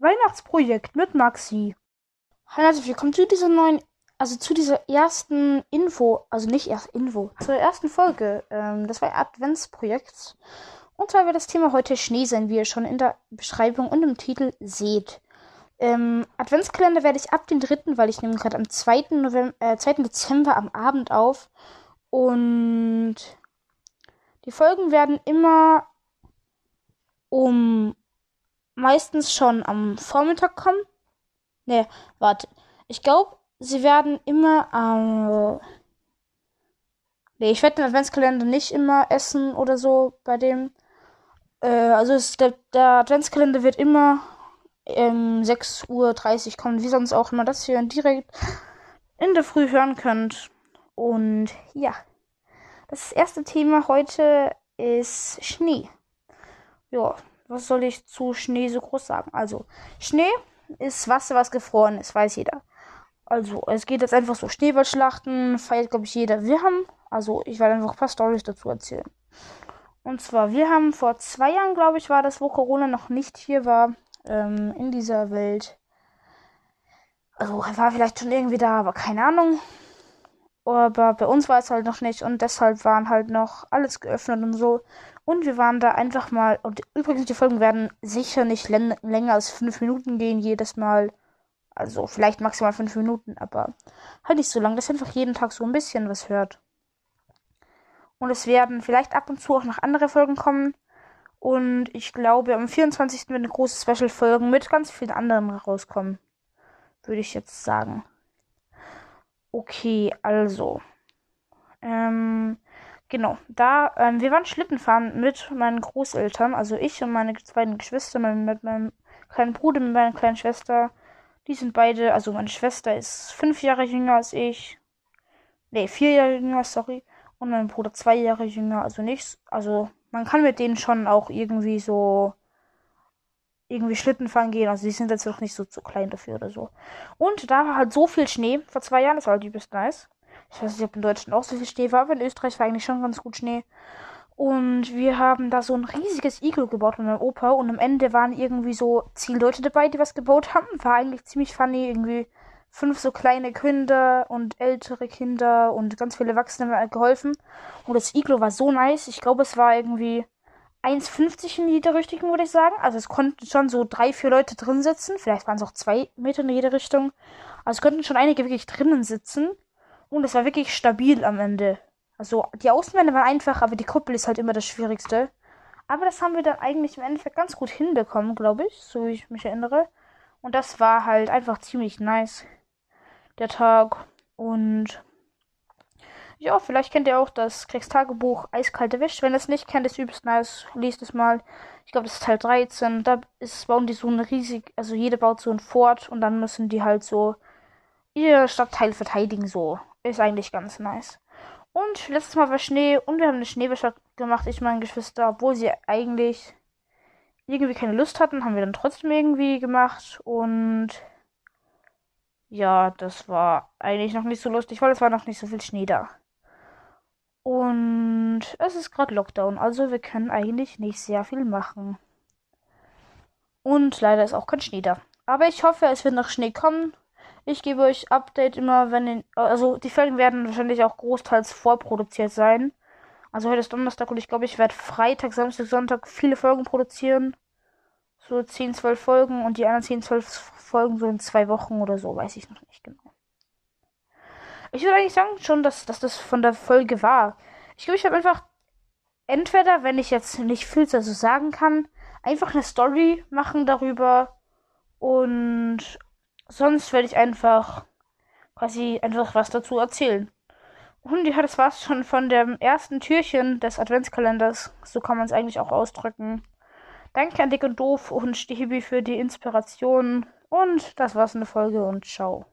Weihnachtsprojekt mit Maxi. Hallo herzlich willkommen zu dieser neuen, also zu dieser ersten Info, also nicht erst Info, zur ersten Folge. Ähm, das war Adventsprojekt. Und zwar wird das Thema heute Schnee sein, wie ihr schon in der Beschreibung und im Titel seht. Ähm, Adventskalender werde ich ab dem 3., weil ich nehme gerade am 2. November, äh, 2. Dezember am Abend auf. Und die Folgen werden immer um meistens schon am Vormittag kommen. Ne, warte. Ich glaube, sie werden immer am. Äh, ne, ich werde den Adventskalender nicht immer essen oder so bei dem. Äh, also ist der, der Adventskalender wird immer ähm, 6.30 Uhr kommen, wie sonst auch immer das hier direkt in der Früh hören könnt. Und ja, das erste Thema heute ist Schnee. Ja, was soll ich zu Schnee so groß sagen? Also, Schnee ist Wasser, was gefroren ist, weiß jeder. Also, es geht jetzt einfach so Schneeballschlachten, feiert, glaube ich, jeder. Wir haben, also, ich werde einfach ein paar Storys dazu erzählen. Und zwar, wir haben vor zwei Jahren, glaube ich, war das, wo Corona noch nicht hier war, ähm, in dieser Welt. Also, er war vielleicht schon irgendwie da, aber keine Ahnung. Aber bei uns war es halt noch nicht und deshalb waren halt noch alles geöffnet und so. Und wir waren da einfach mal. Und übrigens, die Folgen werden sicher nicht länger als fünf Minuten gehen, jedes Mal. Also vielleicht maximal fünf Minuten, aber halt nicht so lang, dass ihr einfach jeden Tag so ein bisschen was hört. Und es werden vielleicht ab und zu auch noch andere Folgen kommen. Und ich glaube, am 24. wird eine große Special-Folge mit ganz vielen anderen rauskommen. Würde ich jetzt sagen. Okay, also. Ähm, genau, da, ähm, wir waren Schlitten fahren mit meinen Großeltern, also ich und meine beiden Geschwister, mein, mit meinem kleinen Bruder, mit meiner kleinen Schwester. Die sind beide, also meine Schwester ist fünf Jahre jünger als ich. Nee, vier Jahre jünger, sorry. Und mein Bruder zwei Jahre jünger, also nichts. Also man kann mit denen schon auch irgendwie so irgendwie Schlitten fahren gehen. Also die sind jetzt noch nicht so zu klein dafür oder so. Und da war halt so viel Schnee vor zwei Jahren, das war halt übelst nice. Ich weiß nicht, ob in Deutschland auch so viel Schnee war, aber in Österreich war eigentlich schon ganz gut Schnee. Und wir haben da so ein riesiges Igel gebaut mit meinem Opa und am Ende waren irgendwie so zehn Leute dabei, die was gebaut haben. War eigentlich ziemlich funny, irgendwie fünf so kleine Kinder und ältere Kinder und ganz viele Erwachsene haben geholfen. Und das Iglo war so nice. Ich glaube, es war irgendwie 1,50 in jede Richtung, würde ich sagen. Also es konnten schon so drei, vier Leute drin sitzen. Vielleicht waren es auch zwei Meter in jede Richtung. Also es konnten schon einige wirklich drinnen sitzen. Und es war wirklich stabil am Ende. Also die Außenwände waren einfach, aber die Kuppel ist halt immer das Schwierigste. Aber das haben wir dann eigentlich im Endeffekt ganz gut hinbekommen, glaube ich, so wie ich mich erinnere. Und das war halt einfach ziemlich nice, der Tag. Und ja, vielleicht kennt ihr auch das Kriegstagebuch Eiskalt erwischt. Wenn ihr es nicht kennt, ist übelst nice. Liest es mal. Ich glaube, das ist Teil 13. Da ist, bauen die so eine riesig, also jede baut so ein Fort und dann müssen die halt so ihr Stadtteil verteidigen. So. Ist eigentlich ganz nice. Und letztes Mal war Schnee und wir haben eine Schneebäsche gemacht, ich meine Geschwister, obwohl sie eigentlich irgendwie keine Lust hatten, haben wir dann trotzdem irgendwie gemacht und ja, das war eigentlich noch nicht so lustig, weil es war noch nicht so viel Schnee da. Und es ist gerade Lockdown, also wir können eigentlich nicht sehr viel machen. Und leider ist auch kein Schnee da. Aber ich hoffe, es wird noch Schnee kommen. Ich gebe euch Update immer, wenn den, also die Folgen werden wahrscheinlich auch großteils vorproduziert sein. Also heute ist Donnerstag und ich glaube, ich werde Freitag, Samstag, Sonntag viele Folgen produzieren. So 10, 12 Folgen und die anderen 10, 12 Folgen so in zwei Wochen oder so, weiß ich noch nicht. Ich würde eigentlich sagen schon, dass, dass das von der Folge war. Ich glaube, ich habe einfach entweder, wenn ich jetzt nicht viel dazu sagen kann, einfach eine Story machen darüber und sonst werde ich einfach quasi einfach was dazu erzählen. Und ja, das war's schon von dem ersten Türchen des Adventskalenders. So kann man es eigentlich auch ausdrücken. Danke an Dick und Doof und Stibi für die Inspiration. Und das war's in der Folge und ciao.